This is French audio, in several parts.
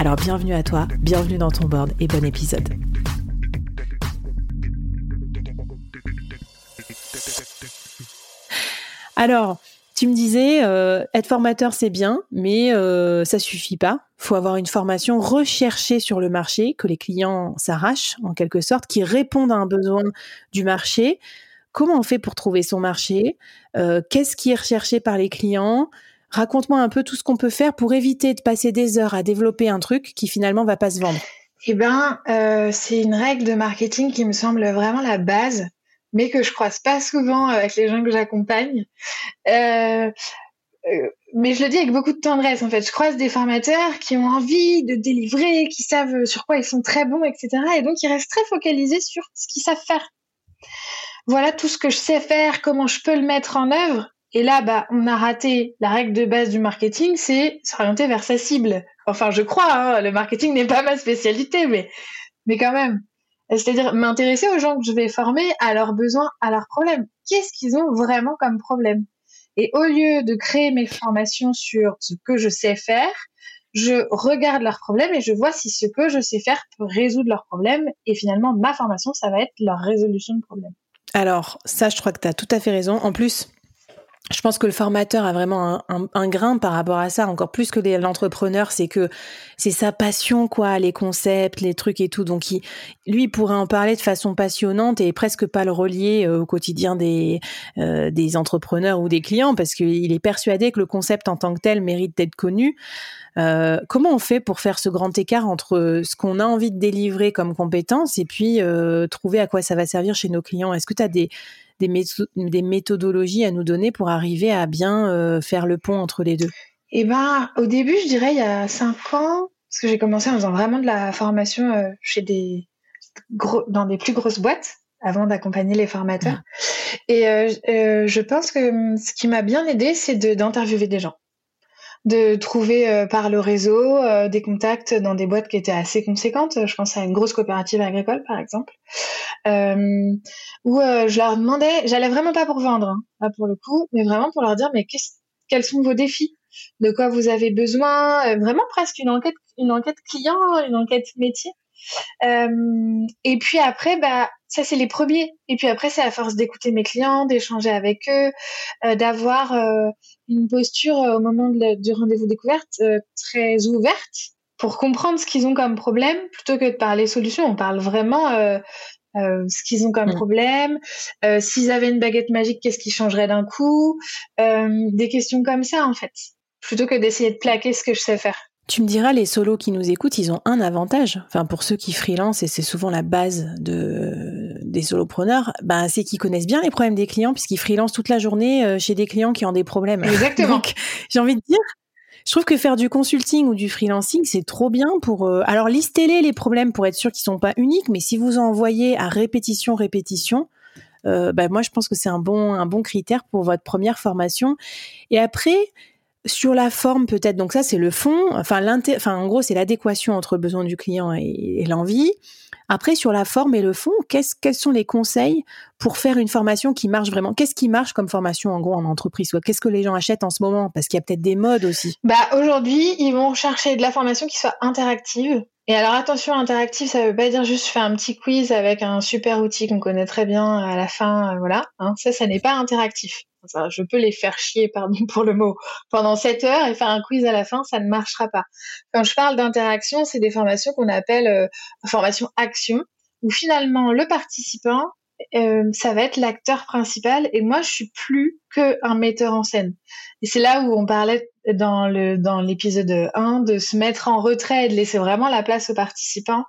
Alors bienvenue à toi, bienvenue dans ton board et bon épisode. Alors, tu me disais, euh, être formateur c'est bien, mais euh, ça suffit pas. Faut avoir une formation recherchée sur le marché, que les clients s'arrachent en quelque sorte, qui répondent à un besoin du marché. Comment on fait pour trouver son marché? Euh, Qu'est-ce qui est recherché par les clients? Raconte-moi un peu tout ce qu'on peut faire pour éviter de passer des heures à développer un truc qui finalement va pas se vendre. Eh ben, euh, c'est une règle de marketing qui me semble vraiment la base, mais que je croise pas souvent avec les gens que j'accompagne. Euh, euh, mais je le dis avec beaucoup de tendresse en fait. Je croise des formateurs qui ont envie de délivrer, qui savent sur quoi ils sont très bons, etc. Et donc ils restent très focalisés sur ce qu'ils savent faire. Voilà tout ce que je sais faire, comment je peux le mettre en œuvre. Et là, bah, on a raté la règle de base du marketing, c'est s'orienter vers sa cible. Enfin, je crois, hein, le marketing n'est pas ma spécialité, mais, mais quand même. C'est-à-dire m'intéresser aux gens que je vais former, à leurs besoins, à leurs problèmes. Qu'est-ce qu'ils ont vraiment comme problème? Et au lieu de créer mes formations sur ce que je sais faire, je regarde leurs problèmes et je vois si ce que je sais faire peut résoudre leurs problèmes. Et finalement, ma formation, ça va être leur résolution de problème. Alors, ça, je crois que tu as tout à fait raison. En plus, je pense que le formateur a vraiment un, grain par rapport à ça, encore plus que l'entrepreneur, c'est que c'est sa passion, quoi, les concepts, les trucs et tout. Donc, il, lui, il pourrait en parler de façon passionnante et presque pas le relier euh, au quotidien des, euh, des entrepreneurs ou des clients, parce qu'il est persuadé que le concept en tant que tel mérite d'être connu. Euh, comment on fait pour faire ce grand écart entre ce qu'on a envie de délivrer comme compétence et puis trouver à quoi ça va servir chez nos clients? Est-ce que tu as des des, méthodologies à nous donner pour arriver à bien euh, faire le pont entre les deux? Eh ben, au début, je dirais il y a cinq ans, parce que j'ai commencé en faisant vraiment de la formation euh, chez des gros, dans des plus grosses boîtes avant d'accompagner les formateurs. Et euh, je pense que hum, ce qui m'a bien aidé, c'est d'interviewer des gens de trouver euh, par le réseau des contacts dans des boîtes qui étaient assez conséquentes. Je pense à une grosse coopérative agricole, par exemple, euh, où je leur demandais, j'allais vraiment pas pour vendre, hein, pour le coup, mais vraiment pour leur dire, mais quels sont vos défis? De quoi vous avez besoin? Vraiment presque une enquête, une enquête client, une enquête métier. et puis après, bah, ça c'est les premiers. Et puis après, c'est à force d'écouter mes clients, d'échanger avec eux, d'avoir une posture euh, au moment du rendez-vous découverte euh, très ouverte pour comprendre ce qu'ils ont comme problème plutôt que de parler solutions. On parle vraiment euh, ce qu'ils ont comme mm. problème. S'ils avaient une baguette magique, qu'est-ce qui changerait d'un coup Des questions comme ça en fait, plutôt que d'essayer de plaquer ce que je sais faire. Tu me diras, les solos qui nous écoutent, ils ont un avantage. Enfin, pour ceux qui freelance, et c'est souvent la base de, des solopreneurs, ben, c'est qu'ils connaissent bien les problèmes des clients, puisqu'ils freelancent toute la journée euh, chez des clients qui ont des problèmes. Exactement. Donc, j'ai envie de dire, je trouve que faire du consulting ou du freelancing, c'est trop bien pour. Euh, alors, listez-les les problèmes pour être sûr qu'ils sont pas uniques, mais si vous en envoyez à répétition, répétition, euh, ben, moi, je pense que c'est un bon, un bon critère pour votre première formation. Et après, sur la forme, peut-être, donc ça c'est le fond, enfin, enfin en gros c'est l'adéquation entre le besoin du client et, l'envie. Après, sur la forme et le fond, qu'est-ce, quels sont les conseils pour faire une formation qui marche vraiment? Qu'est-ce qui marche comme formation en gros en entreprise? Qu'est-ce que les gens achètent en ce moment? Parce qu'il y a peut-être des modes aussi. Bah aujourd'hui, ils vont chercher de la formation qui soit interactive Et alors attention, interactif, ça veut pas dire juste faire un petit quiz avec un super outil qu'on connaît très bien à la fin, euh, voilà. Hein, ça, ça n'est pas interactif. je peux les faire chier, pardon pour le mot, pendant 7 heures et faire un quiz à la fin, ça ne marchera pas. Quand je parle d'interaction, c'est des formations qu'on appelle euh, formations action, où finalement le participant euh, ça va être l'acteur principal et moi je suis plus que un metteur en scène. Et c'est là où on parlait dans l'épisode 1 de se mettre en retrait et de laisser vraiment la place aux participants.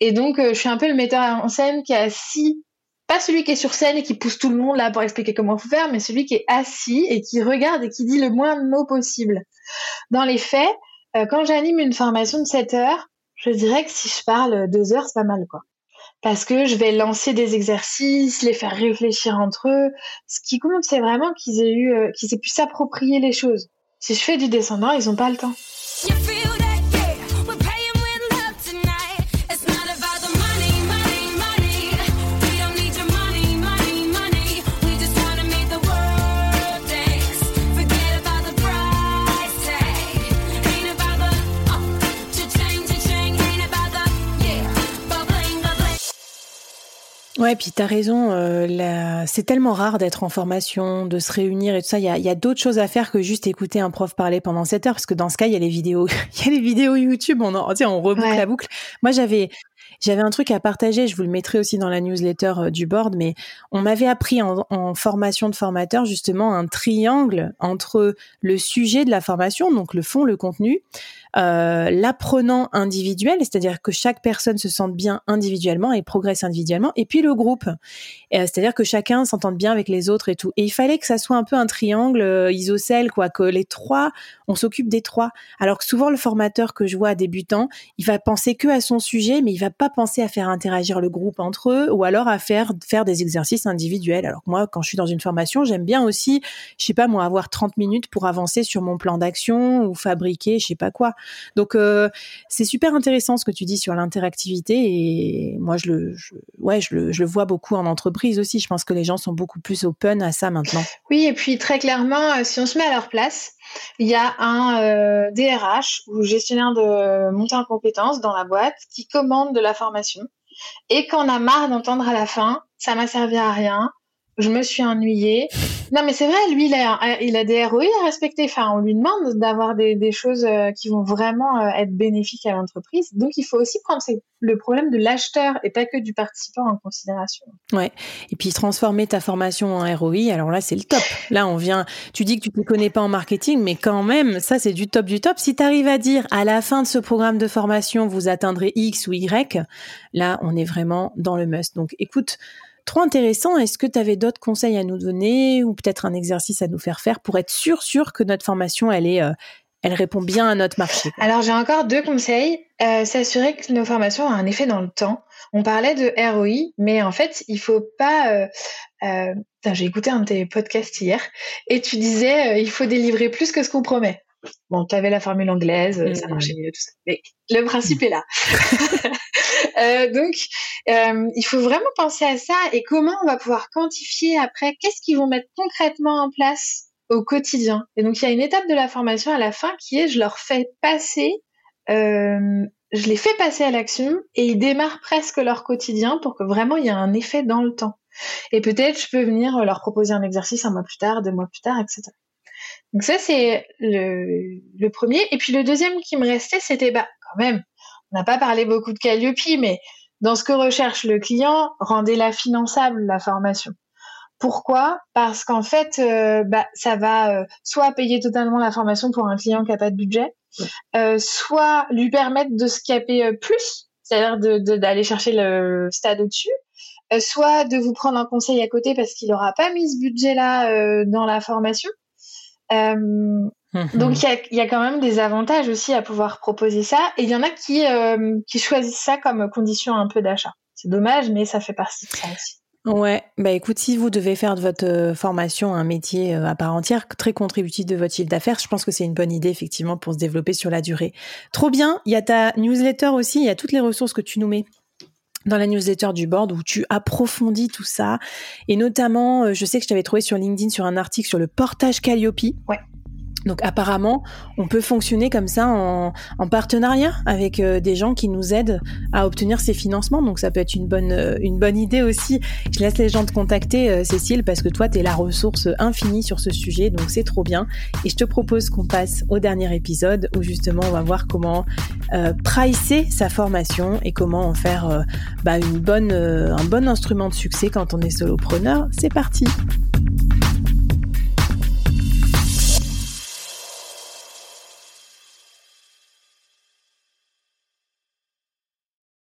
Et donc euh, je suis un peu le metteur en scène qui est assis pas celui qui est sur scène et qui pousse tout le monde là pour expliquer comment faut faire, mais celui qui est assis et qui regarde et qui dit le moins de mots possible. Dans les faits, euh, quand j'anime une formation de 7 heures, je dirais que si je parle 2 heures, c'est pas mal quoi parce que je vais lancer des exercices, les faire réfléchir entre eux. Ce qui compte, c'est vraiment qu'ils aient eu, euh, qu'ils aient pu s'approprier les choses. Si je fais du descendant, ils n'ont pas le temps. Ouais, puis tu as raison, euh, c'est tellement rare d'être en formation, de se réunir et tout ça. Il y a, y a d'autres choses à faire que juste écouter un prof parler pendant 7 heures, parce que dans ce cas, il y a les vidéos, il y a les vidéos YouTube, on, en, on reboucle la boucle. Moi, j'avais j'avais un truc à partager, je vous le mettrai aussi dans la newsletter euh, du board, mais on m'avait appris en, en, formation de formateur justement un triangle entre le sujet de la formation, donc le fond, le contenu, euh, l'apprenant individuel, c'est-à-dire que chaque personne se sente bien individuellement et progresse individuellement, et puis le groupe, euh, c'est-à-dire que chacun s'entende bien avec les autres et tout. Et il fallait que ça soit un peu un triangle euh, isocèle, quoi, que les trois, on s'occupe des trois. Alors que souvent le formateur que je vois débutant, il va penser que à son sujet, mais il va pas penser à faire interagir le groupe entre eux, ou alors à faire faire des exercices individuels. Alors que moi, quand je suis dans une formation, j'aime bien aussi, je sais pas moi, avoir 30 minutes pour avancer sur mon plan d'action ou fabriquer, je sais pas quoi. Donc euh, c'est super intéressant ce que tu dis sur l'interactivité et moi je le, ouais, je le, je le vois beaucoup en entreprise aussi. Je pense que les gens sont beaucoup plus open à ça maintenant. Oui, et puis très clairement, euh, si on se met à leur place, il y a un DRH euh, ou gestionnaire de montée en compétences dans la boîte qui commande de la formation et qu'on a marre d'entendre à la fin, ça m'a servi à rien, je me suis ennuyée. Non, mais c'est vrai, lui, il a, des ROI à respecter. Enfin, on lui demande d'avoir des, choses euh, qui vont vraiment euh, être bénéfiques à l'entreprise. Donc, il faut aussi prendre le problème de l'acheteur et pas que du participant en considération. Ouais. Et puis, transformer ta formation en ROI, alors là, c'est le top. Là, on vient, tu dis que tu ne connais pas en marketing, mais quand même, ça, c'est du top du top. Si tu arrives à dire à la fin de ce programme de formation, vous atteindrez X ou Y, là, on est vraiment dans le must. Donc, écoute, trop intéressant. Est-ce que tu avais d'autres conseils à nous donner ou peut-être un exercice à nous faire faire pour être sûr, sûr que notre formation, elle est, euh, elle répond bien à notre marché Alors j'ai encore deux conseils. Euh, s'assurer que nos formations ont un effet dans le temps. On parlait de ROI, mais en fait, il faut pas. Euh, j'ai écouté un de tes podcasts hier et tu disais il faut délivrer plus que ce qu'on promet. Bon, tu avais la formule anglaise, ça mmh. marchait mieux, tout ça. Mais le principe est là. Euh, donc, euh, il faut vraiment penser à ça et comment on va pouvoir quantifier après, qu'est-ce qu'ils vont mettre concrètement en place au quotidien? Et donc, il y a une étape de la formation à la fin qui est, je leur fais passer, euh, je les fais passer à l'action et ils démarrent presque leur quotidien pour que vraiment il y ait un effet dans le temps. Et peut-être je peux venir leur proposer un exercice un mois plus tard, deux mois plus tard, etc. Donc ça c'est le, le premier. Et puis le deuxième qui me restait, c'était bah quand même, n'a pas parlé beaucoup de Calliope, mais dans ce que recherche le client, rendez-la finançable, la formation. Pourquoi? Parce qu'en fait, euh, bah, ça va euh, soit payer totalement la formation pour un client qui n'a pas de budget, euh, soit lui permettre de se caper plus, c'est-à-dire d'aller chercher le stade au-dessus, soit de vous prendre un conseil à côté parce qu'il n'aura pas mis ce budget-là dans la formation. Donc il y a, quand même des avantages aussi à pouvoir proposer ça. Et il y en a qui, euh, qui choisissent ça comme condition un peu d'achat. C'est dommage, mais ça fait partie de ça aussi. Ouais, bah écoute, si vous devez faire de votre euh, formation un métier euh, à part entière, très contributif de votre chiffre d'affaires, je pense que c'est une bonne idée effectivement pour se développer sur la durée. Trop bien, il y a ta newsletter aussi, il y a toutes les ressources que tu nous mets dans la newsletter du board où tu approfondis tout ça. Et notamment, je sais que je t'avais trouvé sur LinkedIn sur un article sur le portage Calliope. Ouais. Donc apparemment, on peut fonctionner comme ça en, partenariat avec euh, des gens qui nous aident à obtenir ces financements. Donc ça peut être une bonne, euh, une bonne idée aussi. Je laisse les gens te contacter, euh, Cécile, parce que toi, tu es la ressource infinie sur ce sujet. Donc c'est trop bien. Et je te propose qu'on passe au dernier épisode où justement on va voir comment pricer sa formation et comment en faire bah, une bonne, un bon instrument de succès quand on est solopreneur. C'est parti